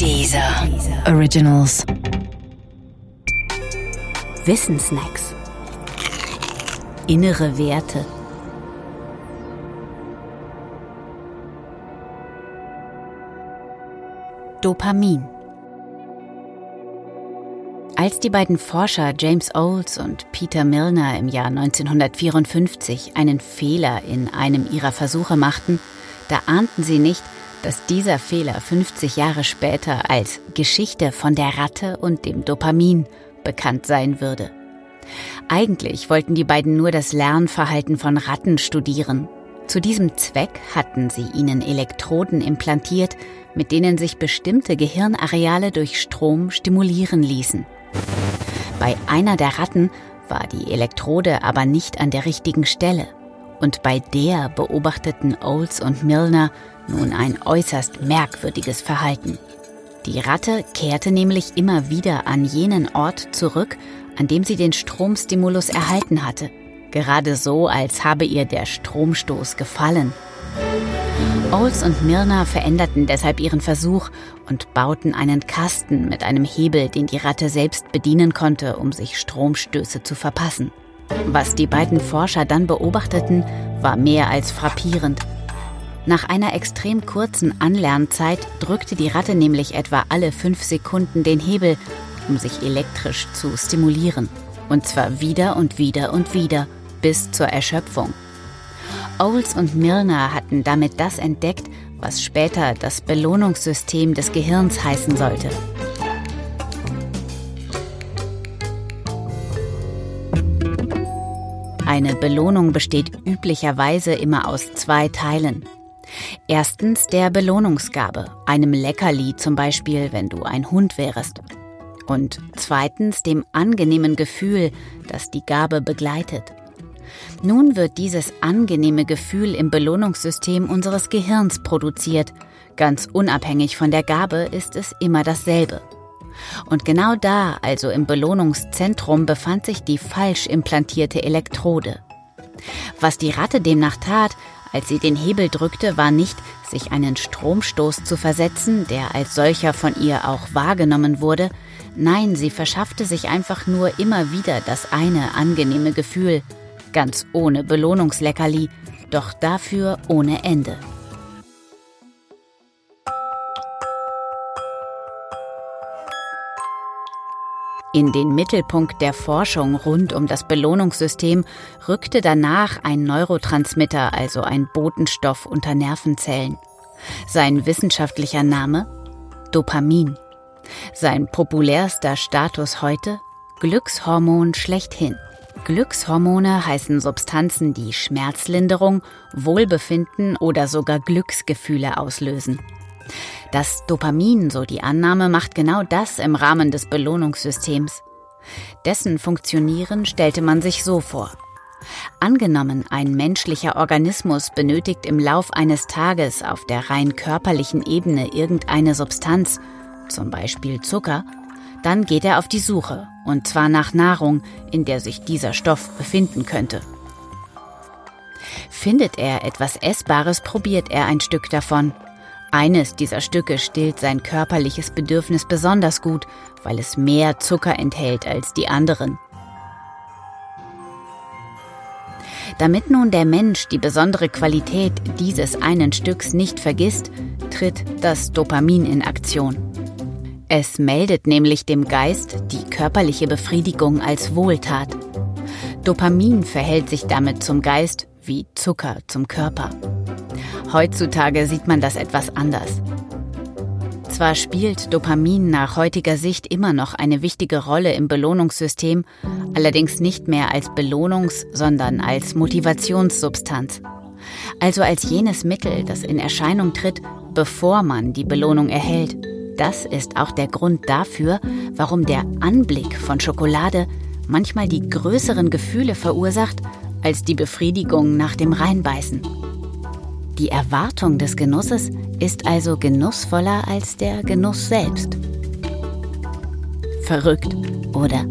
Dieser Originals. Wissensnacks. Innere Werte. Dopamin. Als die beiden Forscher James Olds und Peter Milner im Jahr 1954 einen Fehler in einem ihrer Versuche machten, da ahnten sie nicht, dass dieser Fehler 50 Jahre später als Geschichte von der Ratte und dem Dopamin bekannt sein würde. Eigentlich wollten die beiden nur das Lernverhalten von Ratten studieren. Zu diesem Zweck hatten sie ihnen Elektroden implantiert, mit denen sich bestimmte Gehirnareale durch Strom stimulieren ließen. Bei einer der Ratten war die Elektrode aber nicht an der richtigen Stelle. Und bei der beobachteten Olds und Milner nun ein äußerst merkwürdiges Verhalten. Die Ratte kehrte nämlich immer wieder an jenen Ort zurück, an dem sie den Stromstimulus erhalten hatte, gerade so, als habe ihr der Stromstoß gefallen. Olds und Mirna veränderten deshalb ihren Versuch und bauten einen Kasten mit einem Hebel, den die Ratte selbst bedienen konnte, um sich Stromstöße zu verpassen. Was die beiden Forscher dann beobachteten, war mehr als frappierend. Nach einer extrem kurzen Anlernzeit drückte die Ratte nämlich etwa alle fünf Sekunden den Hebel, um sich elektrisch zu stimulieren. Und zwar wieder und wieder und wieder, bis zur Erschöpfung. Owls und Milner hatten damit das entdeckt, was später das Belohnungssystem des Gehirns heißen sollte. Eine Belohnung besteht üblicherweise immer aus zwei Teilen. Erstens der Belohnungsgabe, einem Leckerli zum Beispiel, wenn du ein Hund wärest. Und zweitens dem angenehmen Gefühl, das die Gabe begleitet. Nun wird dieses angenehme Gefühl im Belohnungssystem unseres Gehirns produziert. Ganz unabhängig von der Gabe ist es immer dasselbe. Und genau da, also im Belohnungszentrum, befand sich die falsch implantierte Elektrode. Was die Ratte demnach tat, als sie den Hebel drückte, war nicht, sich einen Stromstoß zu versetzen, der als solcher von ihr auch wahrgenommen wurde, nein, sie verschaffte sich einfach nur immer wieder das eine angenehme Gefühl, ganz ohne Belohnungsleckerli, doch dafür ohne Ende. In den Mittelpunkt der Forschung rund um das Belohnungssystem rückte danach ein Neurotransmitter, also ein Botenstoff unter Nervenzellen. Sein wissenschaftlicher Name? Dopamin. Sein populärster Status heute? Glückshormon schlechthin. Glückshormone heißen Substanzen, die Schmerzlinderung, Wohlbefinden oder sogar Glücksgefühle auslösen. Das Dopamin, so die Annahme, macht genau das im Rahmen des Belohnungssystems. Dessen Funktionieren stellte man sich so vor. Angenommen, ein menschlicher Organismus benötigt im Lauf eines Tages auf der rein körperlichen Ebene irgendeine Substanz, zum Beispiel Zucker, dann geht er auf die Suche, und zwar nach Nahrung, in der sich dieser Stoff befinden könnte. Findet er etwas Essbares, probiert er ein Stück davon. Eines dieser Stücke stillt sein körperliches Bedürfnis besonders gut, weil es mehr Zucker enthält als die anderen. Damit nun der Mensch die besondere Qualität dieses einen Stücks nicht vergisst, tritt das Dopamin in Aktion. Es meldet nämlich dem Geist die körperliche Befriedigung als Wohltat. Dopamin verhält sich damit zum Geist wie Zucker zum Körper. Heutzutage sieht man das etwas anders. Zwar spielt Dopamin nach heutiger Sicht immer noch eine wichtige Rolle im Belohnungssystem, allerdings nicht mehr als Belohnungs-, sondern als Motivationssubstanz. Also als jenes Mittel, das in Erscheinung tritt, bevor man die Belohnung erhält. Das ist auch der Grund dafür, warum der Anblick von Schokolade manchmal die größeren Gefühle verursacht als die Befriedigung nach dem Reinbeißen. Die Erwartung des Genusses ist also genussvoller als der Genuss selbst. Verrückt, oder?